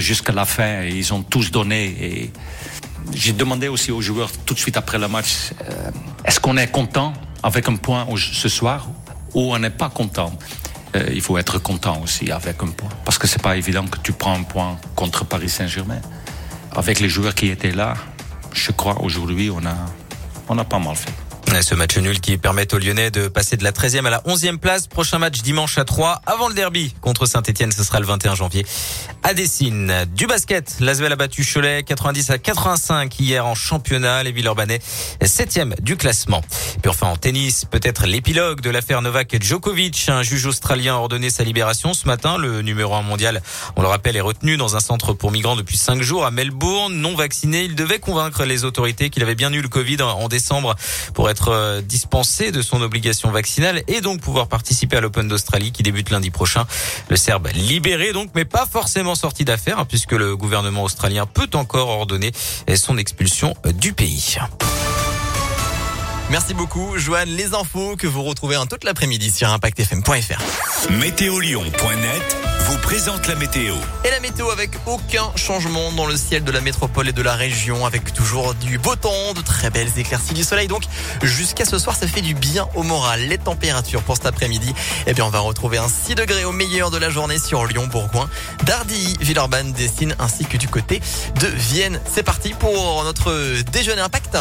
jusqu'à la fin. Et ils ont tous donné. J'ai demandé aussi aux joueurs tout de suite après le match, euh, est-ce qu'on est content avec un point ce soir ou on n'est pas content? Euh, Il faut être content aussi avec un point. Parce que c'est pas évident que tu prends un point contre Paris Saint-Germain. Avec les joueurs qui étaient là, je crois aujourd'hui on a, on a pas mal fait. Ce match nul qui permet aux Lyonnais de passer de la 13e à la 11e place. Prochain match dimanche à 3 avant le derby contre Saint-Etienne. Ce sera le 21 janvier à Dessine. Du basket, Lasvel a battu Cholet 90 à 85 hier en championnat. Les Villeurbanais 7e du classement. Puis enfin en tennis, peut-être l'épilogue de l'affaire Novak Djokovic. Un juge australien a ordonné sa libération ce matin. Le numéro 1 mondial, on le rappelle, est retenu dans un centre pour migrants depuis 5 jours à Melbourne. Non vacciné, il devait convaincre les autorités qu'il avait bien eu le Covid en décembre pour être euh, dispensé de son obligation vaccinale et donc pouvoir participer à l'Open d'Australie qui débute lundi prochain. Le Serbe libéré donc, mais pas forcément sorti d'affaire hein, puisque le gouvernement australien peut encore ordonner son expulsion du pays. Merci beaucoup, Joanne. Les infos que vous retrouvez en toute l'après-midi sur ImpactFM.fr. Météolion.net vous présente la météo. Et la météo avec aucun changement dans le ciel de la métropole et de la région, avec toujours du beau temps, de très belles éclaircies du soleil. Donc jusqu'à ce soir, ça fait du bien au moral. Les températures pour cet après-midi, eh bien on va retrouver un 6 degrés au meilleur de la journée sur Lyon, Bourgoin, Dardilly, Villeurbanne, Dessine, ainsi que du côté de Vienne. C'est parti pour notre déjeuner impact.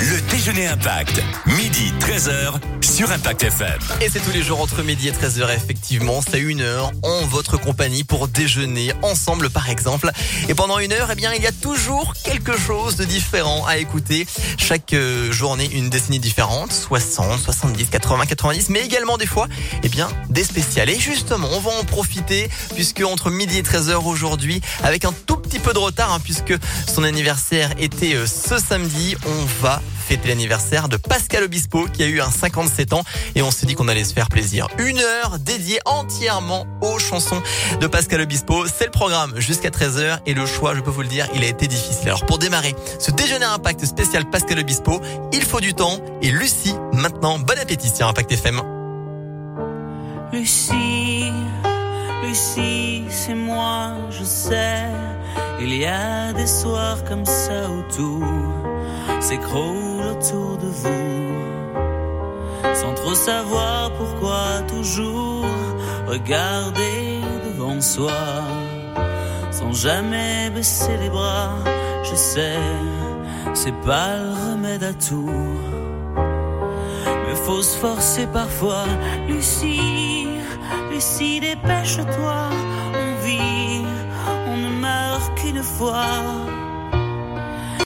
Le déjeuner impact, midi 13h sur Impact FM. Et c'est tous les jours entre midi et 13h effectivement, c'est une heure en votre compagnie pour déjeuner ensemble par exemple. Et pendant une heure, eh bien, il y a toujours quelque chose de différent à écouter. Chaque euh, journée, une décennie différente, 60, 70, 80, 90, mais également des fois, eh bien, des spéciales. Et justement, on va en profiter puisque entre midi et 13h aujourd'hui, avec un tout petit peu de retard, hein, puisque son anniversaire était euh, ce samedi, on va fêter l'anniversaire de Pascal Obispo qui a eu un 57 ans et on s'est dit qu'on allait se faire plaisir. Une heure dédiée entièrement aux chansons de Pascal Obispo. C'est le programme jusqu'à 13h et le choix, je peux vous le dire, il a été difficile. Alors pour démarrer ce déjeuner impact spécial Pascal Obispo, il faut du temps et Lucie maintenant, bon appétit sur Impact FM. Lucie, Lucie, c'est moi, je sais. Il y a des soirs comme ça où tout s'écroule autour de vous. Sans trop savoir pourquoi toujours regarder devant soi. Sans jamais baisser les bras, je sais, c'est pas le remède à tout. Mais faut se forcer parfois, Lucie, Lucie, dépêche-toi, on vit, on ne meurt qu'une fois